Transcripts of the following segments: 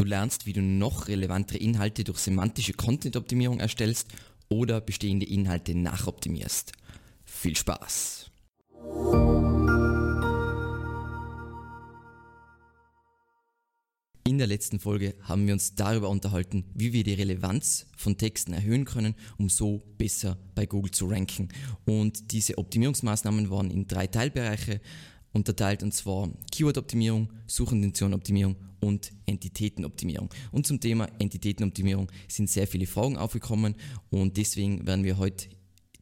Du lernst, wie du noch relevantere Inhalte durch semantische Content-Optimierung erstellst oder bestehende Inhalte nachoptimierst. Viel Spaß! In der letzten Folge haben wir uns darüber unterhalten, wie wir die Relevanz von Texten erhöhen können, um so besser bei Google zu ranken. Und diese Optimierungsmaßnahmen waren in drei Teilbereiche unterteilt und zwar Keyword-Optimierung, Suchintention-Optimierung und Entitätenoptimierung. Und zum Thema Entitätenoptimierung sind sehr viele Fragen aufgekommen und deswegen werden wir heute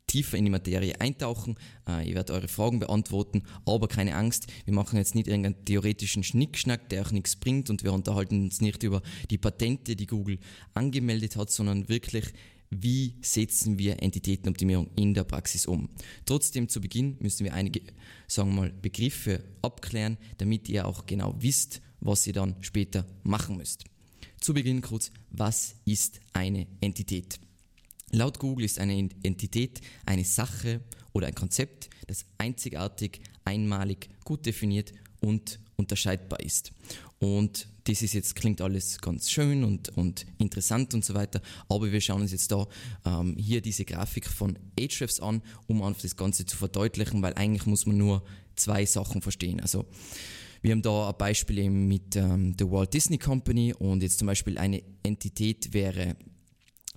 tiefer in die Materie eintauchen. Äh, ihr werdet eure Fragen beantworten, aber keine Angst, wir machen jetzt nicht irgendeinen theoretischen Schnickschnack, der auch nichts bringt und wir unterhalten uns nicht über die Patente, die Google angemeldet hat, sondern wirklich wie setzen wir Entitätenoptimierung in der Praxis um. Trotzdem zu Beginn müssen wir einige, sagen wir mal, Begriffe abklären, damit ihr auch genau wisst, was ihr dann später machen müsst. Zu Beginn kurz, was ist eine Entität? Laut Google ist eine Entität eine Sache oder ein Konzept, das einzigartig, einmalig, gut definiert und unterscheidbar ist. Und das ist jetzt, klingt alles ganz schön und, und interessant und so weiter, aber wir schauen uns jetzt da ähm, hier diese Grafik von Ahrefs an, um einfach das Ganze zu verdeutlichen, weil eigentlich muss man nur zwei Sachen verstehen. Also wir haben da ein Beispiel eben mit ähm, der Walt Disney Company und jetzt zum Beispiel eine Entität wäre,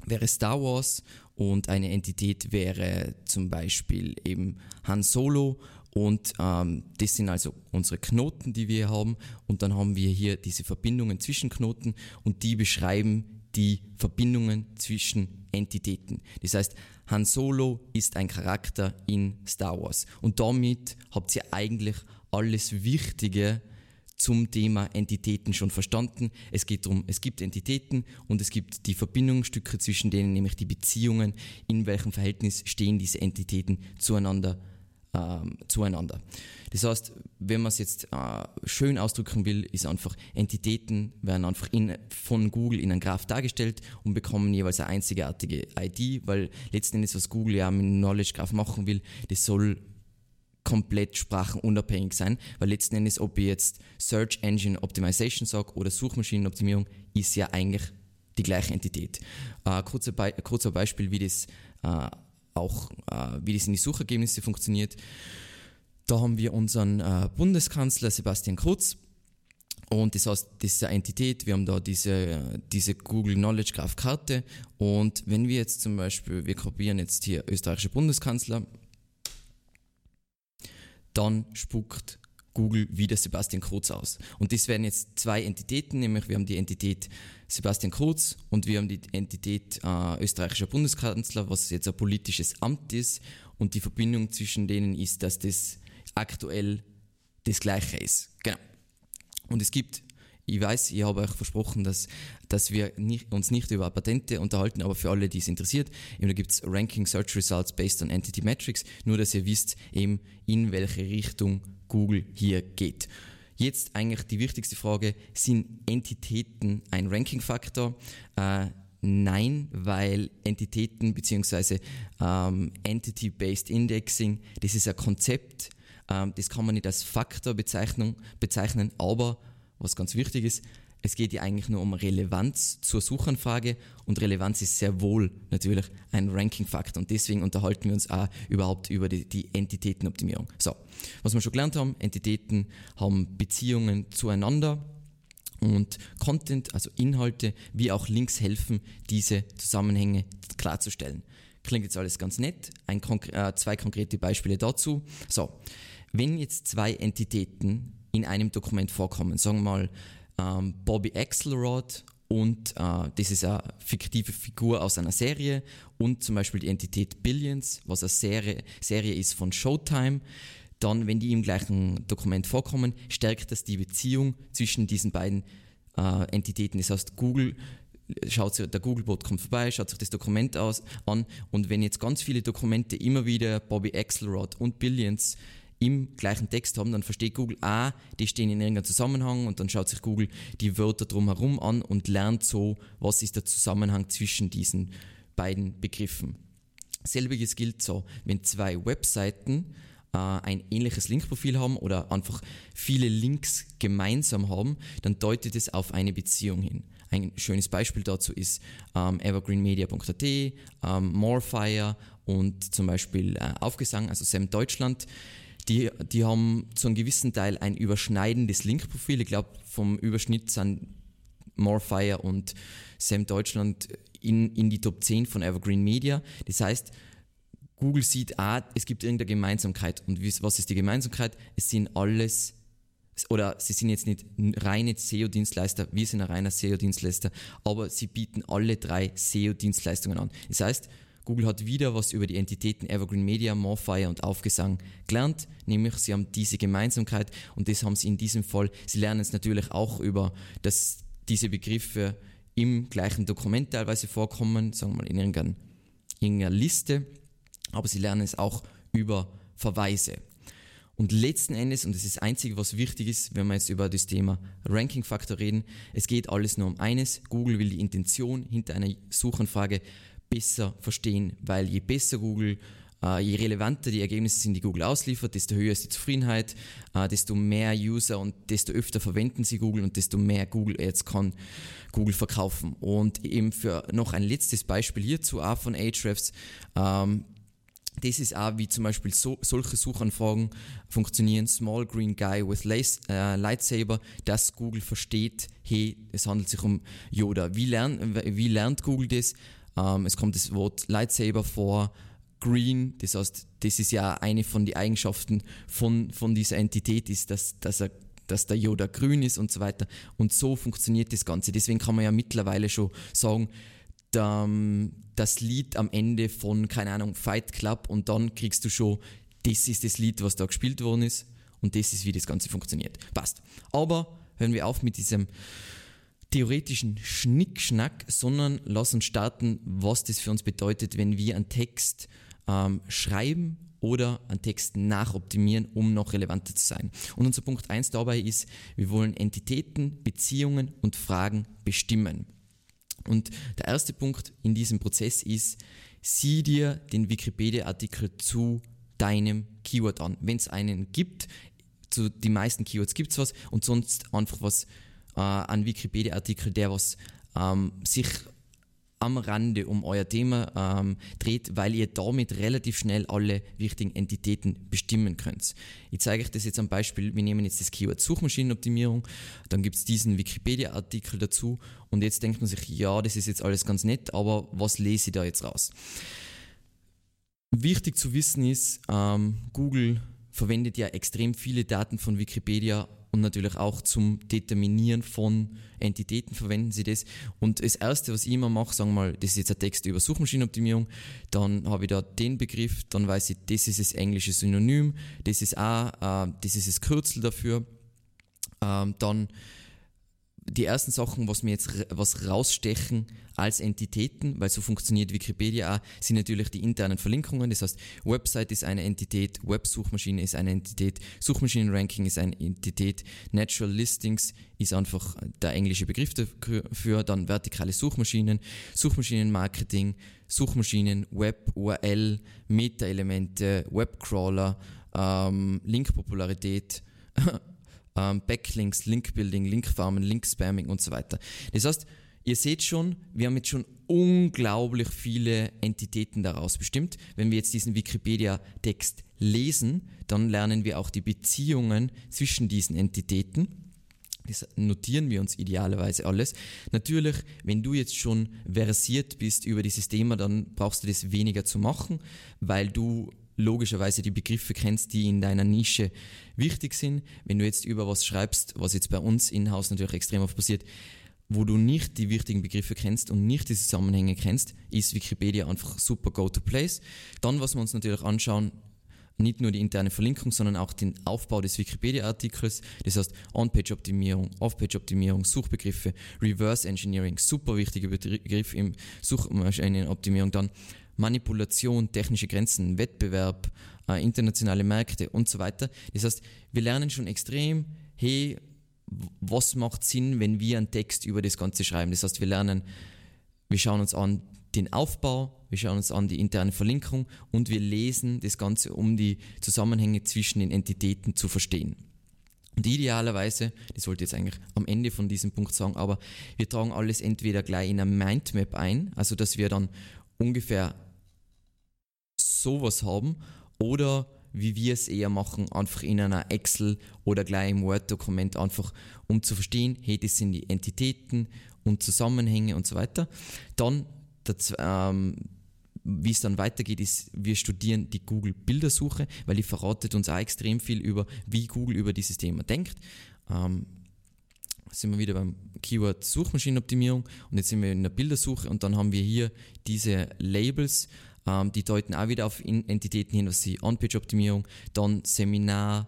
wäre Star Wars und eine Entität wäre zum Beispiel eben Han Solo und ähm, das sind also unsere Knoten, die wir haben. Und dann haben wir hier diese Verbindungen zwischen Knoten und die beschreiben die Verbindungen zwischen Entitäten. Das heißt, Han Solo ist ein Charakter in Star Wars. Und damit habt ihr eigentlich alles Wichtige zum Thema Entitäten schon verstanden. Es geht darum, es gibt Entitäten und es gibt die Verbindungsstücke zwischen denen, nämlich die Beziehungen, in welchem Verhältnis stehen diese Entitäten zueinander ähm, zueinander. Das heißt, wenn man es jetzt äh, schön ausdrücken will, ist einfach Entitäten werden einfach in, von Google in einem Graph dargestellt und bekommen jeweils eine einzigartige ID, weil letzten Endes, was Google ja mit Knowledge Graph machen will, das soll komplett sprachenunabhängig sein, weil letzten Endes, ob ich jetzt Search Engine Optimization sage oder Suchmaschinenoptimierung, ist ja eigentlich die gleiche Entität. Äh, kurzer, Be kurzer Beispiel, wie das äh, auch äh, wie das in die Suchergebnisse funktioniert. Da haben wir unseren äh, Bundeskanzler Sebastian Kurz. Und das heißt, das ist eine Entität, wir haben da diese, diese Google Knowledge Graph Karte. Und wenn wir jetzt zum Beispiel, wir kopieren jetzt hier österreichischer Bundeskanzler, dann spuckt Google wieder Sebastian Kurz aus. Und das werden jetzt zwei Entitäten, nämlich wir haben die Entität Sebastian Kurz und wir haben die Entität äh, österreichischer Bundeskanzler, was jetzt ein politisches Amt ist. Und die Verbindung zwischen denen ist, dass das aktuell das Gleiche ist. Genau. Und es gibt ich weiß, ich habe euch versprochen, dass, dass wir nicht, uns nicht über Patente unterhalten, aber für alle, die es interessiert, eben, da gibt es Ranking Search Results based on Entity Metrics, nur dass ihr wisst, eben in welche Richtung Google hier geht. Jetzt eigentlich die wichtigste Frage, sind Entitäten ein Ranking-Faktor? Äh, nein, weil Entitäten bzw. Ähm, Entity-Based Indexing, das ist ein Konzept, ähm, das kann man nicht als Faktor bezeichnen, bezeichnen aber was ganz wichtig ist, es geht ja eigentlich nur um Relevanz zur Suchanfrage und Relevanz ist sehr wohl natürlich ein Ranking-Faktor und deswegen unterhalten wir uns auch überhaupt über die, die, Entitätenoptimierung. So, was wir schon gelernt haben, Entitäten haben Beziehungen zueinander und Content, also Inhalte, wie auch Links helfen, diese Zusammenhänge klarzustellen. Klingt jetzt alles ganz nett. Ein, äh, zwei konkrete Beispiele dazu. So, wenn jetzt zwei Entitäten in einem Dokument vorkommen. Sagen wir mal ähm, Bobby Axelrod und äh, das ist eine fiktive Figur aus einer Serie und zum Beispiel die Entität Billions, was eine Serie, Serie ist von Showtime. Dann, wenn die im gleichen Dokument vorkommen, stärkt das die Beziehung zwischen diesen beiden äh, Entitäten. Das heißt, Google schaut sich, der Googlebot kommt vorbei, schaut sich das Dokument aus, an und wenn jetzt ganz viele Dokumente immer wieder Bobby Axelrod und Billions im gleichen Text haben, dann versteht Google, ah, die stehen in irgendeinem Zusammenhang und dann schaut sich Google die Wörter drumherum an und lernt so, was ist der Zusammenhang zwischen diesen beiden Begriffen. Selbiges gilt so, wenn zwei Webseiten äh, ein ähnliches Linkprofil haben oder einfach viele Links gemeinsam haben, dann deutet es auf eine Beziehung hin. Ein schönes Beispiel dazu ist ähm, evergreenmedia.at, ähm, Morefire und zum Beispiel äh, Aufgesang, also Sam Deutschland. Die, die haben zu einem gewissen Teil ein überschneidendes Linkprofil. Ich glaube, vom Überschnitt sind Morefire und Sam Deutschland in, in die Top 10 von Evergreen Media. Das heißt, Google sieht, ah, es gibt irgendeine Gemeinsamkeit. Und was ist die Gemeinsamkeit? Es sind alles, oder sie sind jetzt nicht reine SEO-Dienstleister, wir sind ein reiner SEO-Dienstleister, aber sie bieten alle drei SEO-Dienstleistungen an. Das heißt, Google hat wieder was über die Entitäten Evergreen Media, Morfire und Aufgesang gelernt, nämlich sie haben diese Gemeinsamkeit und das haben sie in diesem Fall. Sie lernen es natürlich auch über, dass diese Begriffe im gleichen Dokument teilweise vorkommen, sagen wir mal in irgendeiner, Liste aber sie lernen es auch über Verweise. Und letzten Endes, und das ist das Einzige, was wichtig ist, wenn wir jetzt über das Thema Ranking-Faktor reden, es geht alles nur um eines. Google will die Intention hinter einer Suchanfrage besser verstehen, weil je besser Google, äh, je relevanter die Ergebnisse sind, die Google ausliefert, desto höher ist die Zufriedenheit, äh, desto mehr User und desto öfter verwenden sie Google und desto mehr Google Ads kann Google verkaufen. Und eben für noch ein letztes Beispiel hierzu, auch von Ahrefs, ähm, das ist auch, wie zum Beispiel so, solche Suchanfragen funktionieren. Small Green Guy with Lace, äh, Lightsaber, dass Google versteht, hey, es handelt sich um Yoda. Wie, lern, wie lernt Google das? Ähm, es kommt das Wort Lightsaber vor. Green, das heißt, das ist ja eine von den Eigenschaften von, von dieser Entität, ist, dass, dass, er, dass der Yoda grün ist und so weiter. Und so funktioniert das Ganze. Deswegen kann man ja mittlerweile schon sagen, das Lied am Ende von, keine Ahnung, Fight Club und dann kriegst du schon, das ist das Lied, was da gespielt worden ist und das ist, wie das Ganze funktioniert. Passt. Aber hören wir auf mit diesem theoretischen Schnickschnack, sondern lass uns starten, was das für uns bedeutet, wenn wir einen Text ähm, schreiben oder einen Text nachoptimieren, um noch relevanter zu sein. Und unser Punkt 1 dabei ist, wir wollen Entitäten, Beziehungen und Fragen bestimmen. Und der erste Punkt in diesem Prozess ist, sieh dir den Wikipedia-Artikel zu deinem Keyword an. Wenn es einen gibt, zu den meisten Keywords gibt es was und sonst einfach was äh, an Wikipedia-Artikel, der was ähm, sich am Rande um euer Thema ähm, dreht, weil ihr damit relativ schnell alle wichtigen Entitäten bestimmen könnt. Ich zeige euch das jetzt am Beispiel, wir nehmen jetzt das Keyword Suchmaschinenoptimierung, dann gibt es diesen Wikipedia-Artikel dazu und jetzt denkt man sich, ja, das ist jetzt alles ganz nett, aber was lese ich da jetzt raus? Wichtig zu wissen ist, ähm, Google verwendet ja extrem viele Daten von Wikipedia und natürlich auch zum Determinieren von Entitäten verwenden sie das. Und das erste, was ich immer mache, sagen wir mal, das ist jetzt ein Text über Suchmaschinenoptimierung, dann habe ich da den Begriff, dann weiß ich, das ist das englische Synonym, das ist auch, äh, das ist das Kürzel dafür. Ähm, dann die ersten Sachen, was mir jetzt was rausstechen als Entitäten, weil so funktioniert Wikipedia auch, sind natürlich die internen Verlinkungen. Das heißt, Website ist eine Entität, Websuchmaschine ist eine Entität, Suchmaschinenranking ist eine Entität, Natural Listings ist einfach der englische Begriff dafür, dann vertikale Suchmaschinen, Suchmaschinenmarketing, Suchmaschinen, Web, URL, Meta-Elemente, Webcrawler, ähm, Linkpopularität, ähm, Backlinks, Linkbuilding, Linkfarmen, Linkspamming und so weiter. Das heißt, ihr seht schon, wir haben jetzt schon unglaublich viele Entitäten daraus bestimmt. Wenn wir jetzt diesen Wikipedia-Text lesen, dann lernen wir auch die Beziehungen zwischen diesen Entitäten. Das notieren wir uns idealerweise alles. Natürlich, wenn du jetzt schon versiert bist über dieses Thema, dann brauchst du das weniger zu machen, weil du logischerweise die Begriffe kennst, die in deiner Nische wichtig sind. Wenn du jetzt über was schreibst, was jetzt bei uns in-house natürlich extrem oft passiert, wo du nicht die wichtigen Begriffe kennst und nicht die Zusammenhänge kennst, ist Wikipedia einfach super go-to-place. Dann, was wir uns natürlich anschauen, nicht nur die interne Verlinkung, sondern auch den Aufbau des Wikipedia-Artikels. Das heißt On-Page-Optimierung, Off-Page-Optimierung, Suchbegriffe, Reverse Engineering, super wichtiger Begriff im Suchmaschinenoptimierung. Dann Manipulation, technische Grenzen, Wettbewerb, äh, internationale Märkte und so weiter. Das heißt, wir lernen schon extrem, hey, was macht Sinn, wenn wir einen Text über das Ganze schreiben? Das heißt, wir lernen, wir schauen uns an, den Aufbau, wir schauen uns an die interne Verlinkung und wir lesen das Ganze, um die Zusammenhänge zwischen den Entitäten zu verstehen. Und idealerweise, das wollte ich jetzt eigentlich am Ende von diesem Punkt sagen, aber wir tragen alles entweder gleich in eine Mindmap ein, also dass wir dann ungefähr sowas haben, oder wie wir es eher machen, einfach in einer Excel oder gleich im Word-Dokument, einfach um zu verstehen, hey, das sind die Entitäten und Zusammenhänge und so weiter. Dann, das, ähm, wie es dann weitergeht, ist, wir studieren die Google-Bildersuche, weil die verratet uns auch extrem viel über, wie Google über dieses Thema denkt. Ähm, sind wir wieder beim Keyword Suchmaschinenoptimierung und jetzt sind wir in der Bildersuche und dann haben wir hier diese Labels, ähm, die deuten auch wieder auf Entitäten hin, was die On-Page-Optimierung, dann Seminar,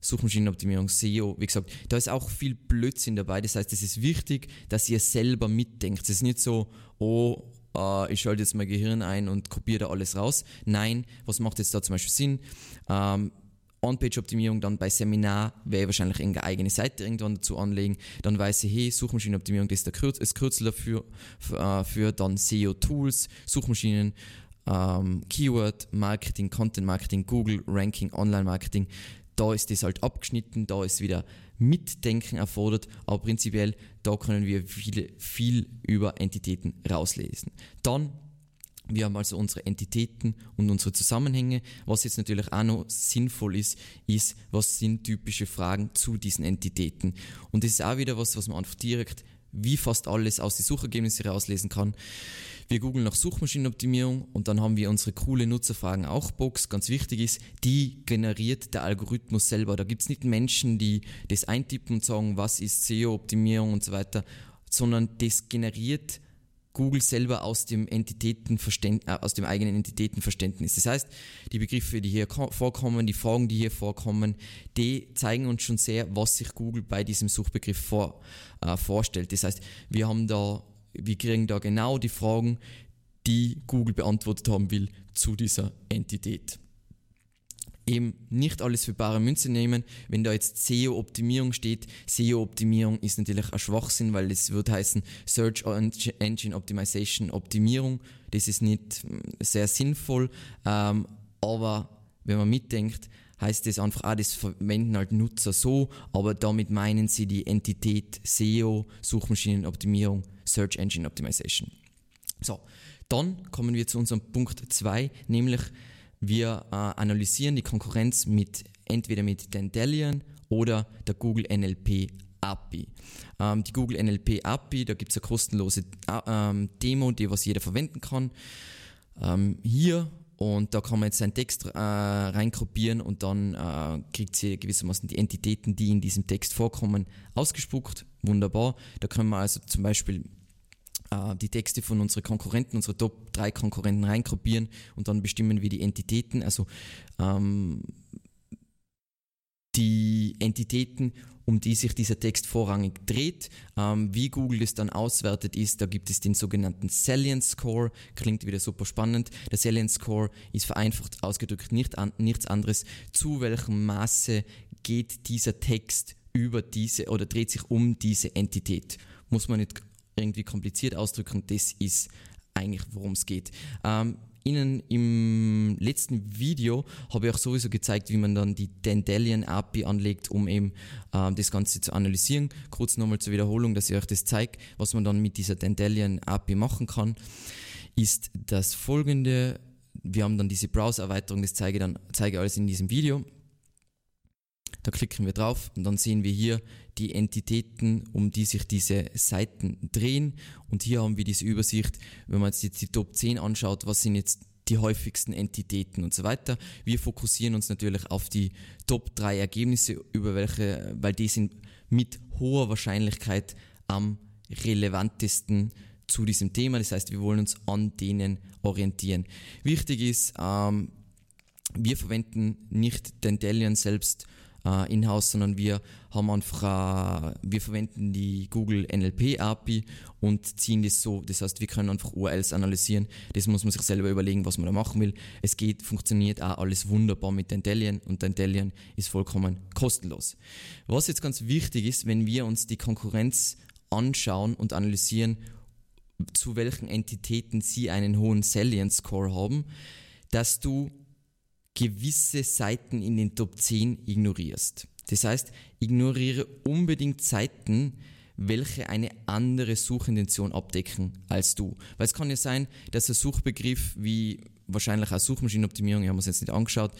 Suchmaschinenoptimierung, SEO, wie gesagt, da ist auch viel Blödsinn dabei. Das heißt, es ist wichtig, dass ihr selber mitdenkt. Es ist nicht so, oh, äh, ich schalte jetzt mein Gehirn ein und kopiere da alles raus. Nein, was macht jetzt da zum Beispiel Sinn? Ähm, On-Page-Optimierung dann bei Seminar ich wahrscheinlich eine eigene Seite irgendwann dazu anlegen. Dann weiß ich, hey, Suchmaschinenoptimierung, das ist der Kürz, das Kürzel dafür, für, äh, für dann SEO-Tools, Suchmaschinen, ähm, Keyword, Marketing, Content Marketing, Google, Ranking, Online-Marketing. Da ist das halt abgeschnitten, da ist wieder Mitdenken erfordert, aber prinzipiell da können wir viele, viel über Entitäten rauslesen. Dann wir haben also unsere Entitäten und unsere Zusammenhänge. Was jetzt natürlich auch noch sinnvoll ist, ist, was sind typische Fragen zu diesen Entitäten. Und das ist auch wieder was, was man einfach direkt wie fast alles aus den Suchergebnissen rauslesen kann. Wir googeln nach Suchmaschinenoptimierung und dann haben wir unsere coole Nutzerfragen auch Box, ganz wichtig ist, die generiert der Algorithmus selber. Da gibt es nicht Menschen, die das eintippen und sagen, was ist SEO-Optimierung und so weiter, sondern das generiert Google selber aus dem äh, aus dem eigenen Entitätenverständnis. Das heißt, die Begriffe, die hier vorkommen, die Fragen, die hier vorkommen, die zeigen uns schon sehr, was sich Google bei diesem Suchbegriff vor, äh, vorstellt. Das heißt, wir haben da wir kriegen da genau die Fragen, die Google beantwortet haben will zu dieser Entität. Eben nicht alles für bare Münze nehmen. Wenn da jetzt SEO-Optimierung steht, SEO-Optimierung ist natürlich ein Schwachsinn, weil es wird heißen Search Engine Optimization Optimierung. Das ist nicht hm, sehr sinnvoll, ähm, aber wenn man mitdenkt, heißt das einfach, ah, das verwenden halt Nutzer so, aber damit meinen sie die Entität SEO, Suchmaschinenoptimierung Search Engine Optimization. So, dann kommen wir zu unserem Punkt 2, nämlich wir äh, analysieren die Konkurrenz mit entweder mit Dandelion oder der Google NLP API. Ähm, die Google NLP API, da gibt es eine kostenlose äh, ähm, Demo, die was jeder verwenden kann. Ähm, hier und da kann man jetzt seinen Text äh, reinkopieren und dann äh, kriegt sie gewissermaßen die Entitäten, die in diesem Text vorkommen, ausgespuckt. Wunderbar. Da können wir also zum Beispiel äh, die Texte von unseren Konkurrenten, unsere Top 3 Konkurrenten reinkopieren und dann bestimmen wir die Entitäten, also ähm, die Entitäten, um die sich dieser Text vorrangig dreht. Ähm, wie Google das dann auswertet ist, da gibt es den sogenannten Salience Score, klingt wieder super spannend. Der Salience Score ist vereinfacht ausgedrückt nicht an, nichts anderes, zu welchem Maße geht dieser Text über diese oder dreht sich um diese Entität. Muss man nicht irgendwie kompliziert ausdrücken, das ist eigentlich, worum es geht. Ähm, Ihnen im letzten Video habe ich auch sowieso gezeigt, wie man dann die Dandelion API anlegt, um eben äh, das Ganze zu analysieren. Kurz nochmal zur Wiederholung, dass ich euch das zeige, was man dann mit dieser Dandelion API machen kann, ist das folgende. Wir haben dann diese Browser-Erweiterung, das zeige ich dann zeige alles in diesem Video. Da klicken wir drauf und dann sehen wir hier die Entitäten, um die sich diese Seiten drehen. Und hier haben wir diese Übersicht, wenn man jetzt die Top 10 anschaut, was sind jetzt die häufigsten Entitäten und so weiter. Wir fokussieren uns natürlich auf die Top 3 Ergebnisse, über welche, weil die sind mit hoher Wahrscheinlichkeit am relevantesten zu diesem Thema. Das heißt, wir wollen uns an denen orientieren. Wichtig ist, ähm, wir verwenden nicht den Delion selbst äh, in-house, sondern wir haben einfach, äh, wir verwenden die Google NLP API und ziehen das so. Das heißt, wir können einfach URLs analysieren. Das muss man sich selber überlegen, was man da machen will. Es geht, funktioniert auch alles wunderbar mit Dentalion und Dentalion ist vollkommen kostenlos. Was jetzt ganz wichtig ist, wenn wir uns die Konkurrenz anschauen und analysieren, zu welchen Entitäten sie einen hohen Salience Score haben, dass du gewisse Seiten in den Top 10 ignorierst. Das heißt, ignoriere unbedingt Seiten, welche eine andere Suchintention abdecken als du. Weil es kann ja sein, dass ein Suchbegriff wie wahrscheinlich auch Suchmaschinenoptimierung, ich habe es jetzt nicht angeschaut,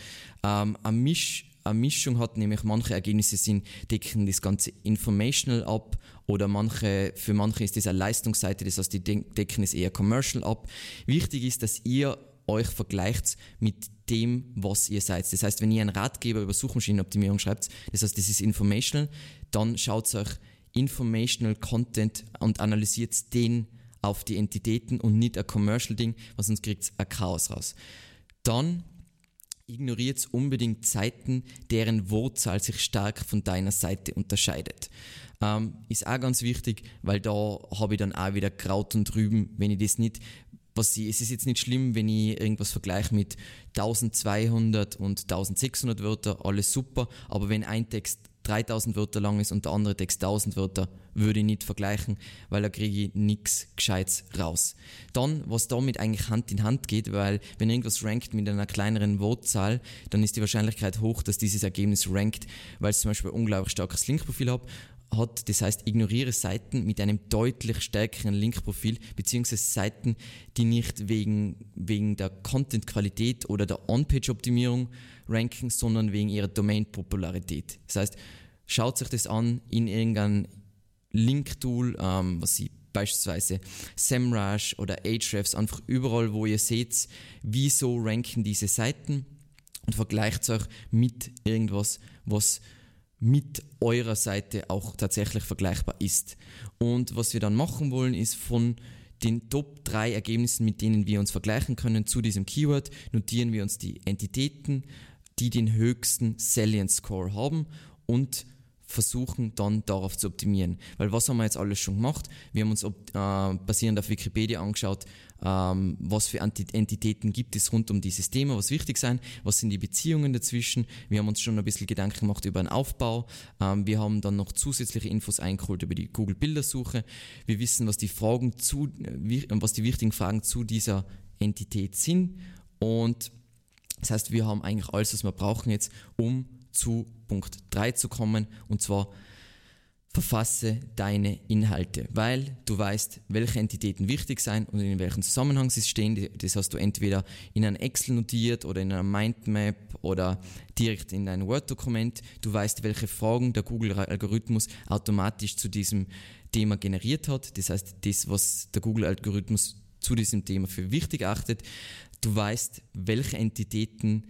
ähm, eine, Misch, eine Mischung hat, nämlich manche Ergebnisse sind, decken das Ganze informational ab oder manche, für manche ist das eine Leistungsseite, das heißt, die decken es eher commercial ab. Wichtig ist, dass ihr euch vergleicht mit dem, was ihr seid. Das heißt, wenn ihr einen Ratgeber über Suchmaschinenoptimierung schreibt, das heißt, das ist informational, dann schaut euch informational Content und analysiert den auf die Entitäten und nicht ein Commercial Ding, weil sonst kriegt ein Chaos raus. Dann ignoriert unbedingt Seiten, deren Wortzahl sich stark von deiner Seite unterscheidet. Ähm, ist auch ganz wichtig, weil da habe ich dann auch wieder Kraut und Rüben, wenn ich das nicht was ich, es ist jetzt nicht schlimm, wenn ich irgendwas vergleiche mit 1200 und 1600 Wörter, alles super, aber wenn ein Text 3000 Wörter lang ist und der andere Text 1000 Wörter, würde ich nicht vergleichen, weil da kriege ich nichts Gescheites raus. Dann, was damit eigentlich Hand in Hand geht, weil wenn irgendwas rankt mit einer kleineren Wortzahl, dann ist die Wahrscheinlichkeit hoch, dass dieses Ergebnis rankt, weil es zum Beispiel ein unglaublich starkes Linkprofil hat hat. Das heißt, ignoriere Seiten mit einem deutlich stärkeren Linkprofil, beziehungsweise Seiten, die nicht wegen, wegen der Content-Qualität oder der On-Page-Optimierung ranken, sondern wegen ihrer Domain-Popularität. Das heißt, schaut sich das an in irgendeinem Link-Tool, ähm, was sie beispielsweise SEMrush oder Ahrefs, einfach überall, wo ihr seht, wieso ranken diese Seiten und vergleicht es euch mit irgendwas, was mit eurer Seite auch tatsächlich vergleichbar ist. Und was wir dann machen wollen, ist von den Top 3 Ergebnissen, mit denen wir uns vergleichen können zu diesem Keyword, notieren wir uns die Entitäten, die den höchsten Salience Score haben und versuchen dann darauf zu optimieren. Weil was haben wir jetzt alles schon gemacht? Wir haben uns äh, basierend auf Wikipedia angeschaut, ähm, was für Entitäten gibt es rund um dieses Thema, was wichtig sein, was sind die Beziehungen dazwischen. Wir haben uns schon ein bisschen Gedanken gemacht über den Aufbau. Ähm, wir haben dann noch zusätzliche Infos eingeholt über die Google Bildersuche. Wir wissen, was die Fragen zu, äh, was die wichtigen Fragen zu dieser Entität sind und das heißt, wir haben eigentlich alles, was wir brauchen jetzt, um zu Punkt 3 zu kommen und zwar verfasse deine Inhalte, weil du weißt, welche Entitäten wichtig sind und in welchem Zusammenhang sie stehen. Das hast du entweder in einem Excel notiert oder in einer Mindmap oder direkt in dein Word-Dokument. Du weißt, welche Fragen der Google-Algorithmus automatisch zu diesem Thema generiert hat. Das heißt, das, was der Google-Algorithmus zu diesem Thema für wichtig achtet. Du weißt, welche Entitäten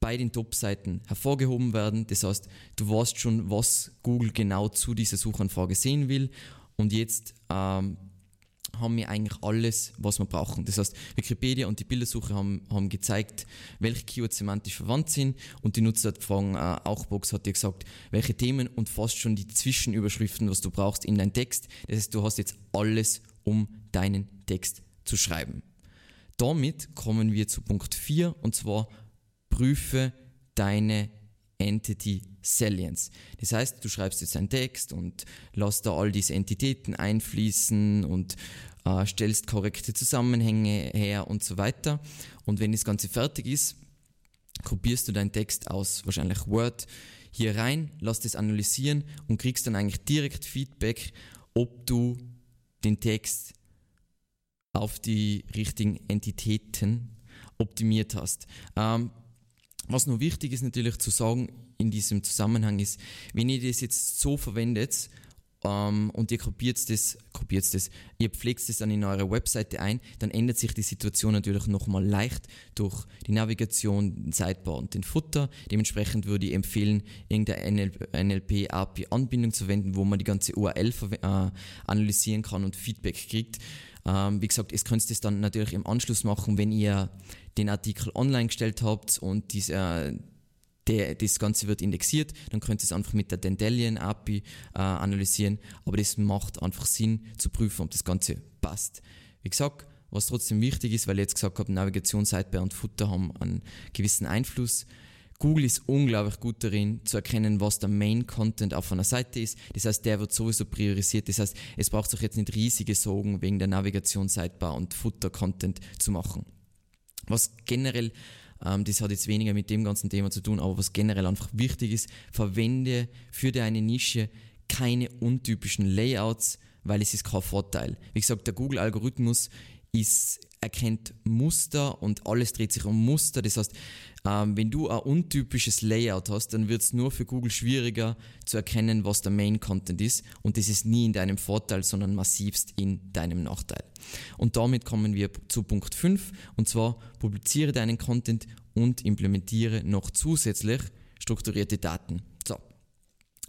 bei den Top-Seiten hervorgehoben werden. Das heißt, du weißt schon, was Google genau zu dieser Suchanfrage sehen will. Und jetzt ähm, haben wir eigentlich alles, was wir brauchen. Das heißt, Wikipedia und die Bildersuche haben, haben gezeigt, welche Keywords semantisch verwandt sind und die Nutzer fragen, äh, auch Box hat dir gesagt, welche Themen und fast schon die Zwischenüberschriften, was du brauchst in deinen Text. Das heißt, du hast jetzt alles, um deinen Text zu schreiben. Damit kommen wir zu Punkt 4 und zwar prüfe deine Entity Salience. Das heißt, du schreibst jetzt einen Text und lass da all diese Entitäten einfließen und äh, stellst korrekte Zusammenhänge her und so weiter. Und wenn das Ganze fertig ist, kopierst du deinen Text aus wahrscheinlich Word hier rein, lass das analysieren und kriegst dann eigentlich direkt Feedback, ob du den Text auf die richtigen Entitäten optimiert hast. Ähm, was noch wichtig ist natürlich zu sagen in diesem Zusammenhang ist, wenn ihr das jetzt so verwendet ähm, und ihr kopiert das, kopiert das, ihr pflegt es dann in eure Webseite ein, dann ändert sich die Situation natürlich nochmal leicht durch die Navigation, den Sidebar und den Futter. Dementsprechend würde ich empfehlen, irgendeine NLP-API-Anbindung zu verwenden, wo man die ganze URL äh, analysieren kann und Feedback kriegt. Ähm, wie gesagt, ihr könnt es dann natürlich im Anschluss machen, wenn ihr den Artikel online gestellt habt und diese, der, das Ganze wird indexiert, dann könnt ihr es einfach mit der Dendalian API äh, analysieren. Aber das macht einfach Sinn zu prüfen, ob das Ganze passt. Wie gesagt, was trotzdem wichtig ist, weil ich jetzt gesagt habe, Navigation, Sidebar und Footer haben einen gewissen Einfluss. Google ist unglaublich gut darin zu erkennen, was der Main Content auf einer Seite ist. Das heißt, der wird sowieso priorisiert. Das heißt, es braucht sich jetzt nicht riesige Sorgen wegen der Navigation, Sidebar und Futter-Content zu machen. Was generell, ähm, das hat jetzt weniger mit dem ganzen Thema zu tun, aber was generell einfach wichtig ist, verwende für deine Nische keine untypischen Layouts, weil es ist kein Vorteil. Wie gesagt, der Google-Algorithmus ist, erkennt Muster und alles dreht sich um Muster. Das heißt, ähm, wenn du ein untypisches Layout hast, dann wird es nur für Google schwieriger zu erkennen, was der Main Content ist. Und das ist nie in deinem Vorteil, sondern massivst in deinem Nachteil. Und damit kommen wir zu Punkt 5. Und zwar publiziere deinen Content und implementiere noch zusätzlich strukturierte Daten.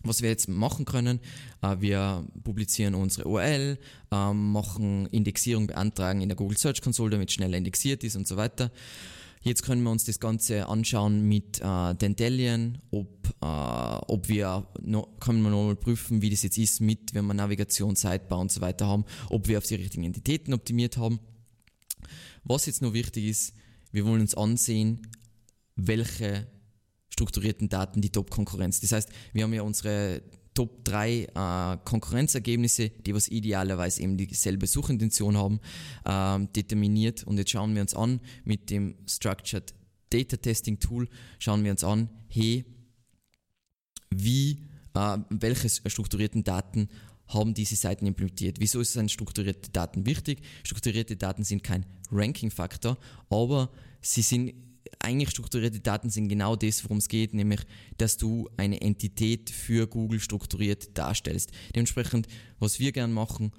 Was wir jetzt machen können, äh, wir publizieren unsere URL, ähm, machen Indexierung beantragen in der Google Search Console, damit schneller indexiert ist und so weiter. Jetzt können wir uns das Ganze anschauen mit äh, Dentalian, ob, äh, ob wir, noch, können wir nochmal prüfen, wie das jetzt ist mit, wenn wir Navigation, Sidebar und so weiter haben, ob wir auf die richtigen Entitäten optimiert haben. Was jetzt noch wichtig ist, wir wollen uns ansehen, welche strukturierten Daten die Top-Konkurrenz. Das heißt, wir haben ja unsere Top 3 äh, Konkurrenzergebnisse, die was idealerweise eben dieselbe Suchintention haben, ähm, determiniert. Und jetzt schauen wir uns an mit dem Structured Data Testing Tool, schauen wir uns an, hey, wie, äh, welche strukturierten Daten haben diese Seiten implementiert. Wieso sind strukturierte Daten wichtig? Strukturierte Daten sind kein Ranking-Faktor, aber sie sind eigentlich strukturierte Daten sind genau das, worum es geht, nämlich, dass du eine Entität für Google strukturiert darstellst. Dementsprechend, was wir gern machen,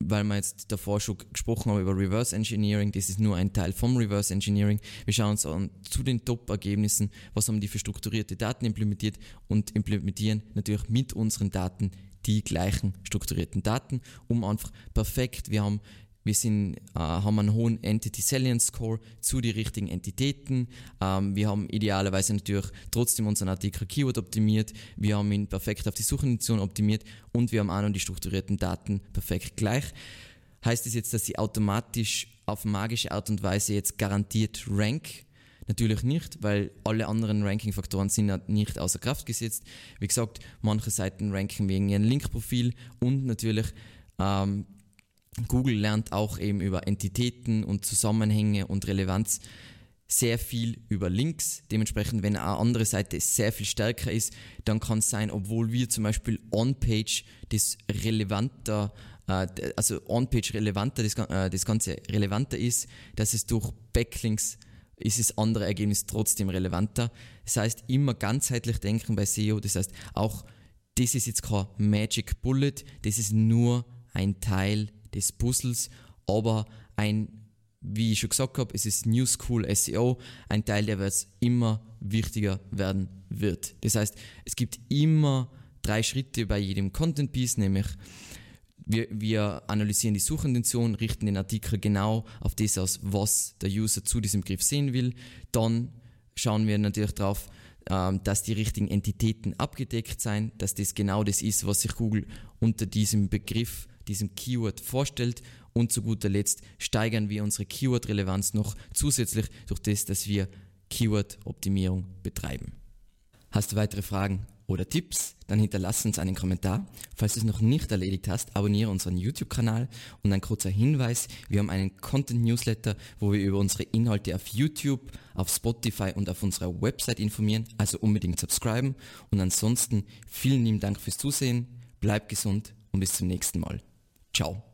weil wir jetzt davor schon gesprochen haben über Reverse Engineering, das ist nur ein Teil vom Reverse Engineering. Wir schauen uns an zu den Top-Ergebnissen, was haben die für strukturierte Daten implementiert und implementieren natürlich mit unseren Daten die gleichen strukturierten Daten, um einfach perfekt, wir haben wir sind, äh, haben einen hohen Entity Salience Score zu den richtigen Entitäten. Ähm, wir haben idealerweise natürlich trotzdem unseren Artikel Keyword optimiert. Wir haben ihn perfekt auf die Suchintention optimiert und wir haben auch noch die strukturierten Daten perfekt gleich. Heißt das jetzt, dass sie automatisch auf magische Art und Weise jetzt garantiert rank? Natürlich nicht, weil alle anderen Ranking-Faktoren sind nicht außer Kraft gesetzt. Wie gesagt, manche Seiten ranken wegen ihrem Linkprofil und natürlich ähm, Google lernt auch eben über Entitäten und Zusammenhänge und Relevanz sehr viel über Links. Dementsprechend, wenn eine andere Seite sehr viel stärker ist, dann kann es sein, obwohl wir zum Beispiel On-Page das relevanter, äh, also On-Page relevanter, das, äh, das Ganze relevanter ist, dass es durch Backlinks ist das andere Ergebnis trotzdem relevanter. Das heißt, immer ganzheitlich denken bei SEO. Das heißt, auch das ist jetzt kein Magic Bullet, das ist nur ein Teil des Puzzles, aber ein, wie ich schon gesagt habe, es ist New School SEO, ein Teil, der jetzt immer wichtiger werden wird. Das heißt, es gibt immer drei Schritte bei jedem Content Piece, nämlich wir, wir, analysieren die Suchintention, richten den Artikel genau auf das aus, was der User zu diesem Begriff sehen will. Dann schauen wir natürlich darauf, ähm, dass die richtigen Entitäten abgedeckt sein, dass das genau das ist, was sich Google unter diesem Begriff diesem Keyword vorstellt. Und zu guter Letzt steigern wir unsere Keyword-Relevanz noch zusätzlich durch das, dass wir Keyword-Optimierung betreiben. Hast du weitere Fragen oder Tipps? Dann hinterlass uns einen Kommentar. Falls du es noch nicht erledigt hast, abonniere unseren YouTube-Kanal und ein kurzer Hinweis, wir haben einen Content-Newsletter, wo wir über unsere Inhalte auf YouTube, auf Spotify und auf unserer Website informieren, also unbedingt subscriben und ansonsten vielen lieben Dank fürs Zusehen, bleib gesund und bis zum nächsten Mal. Ciao.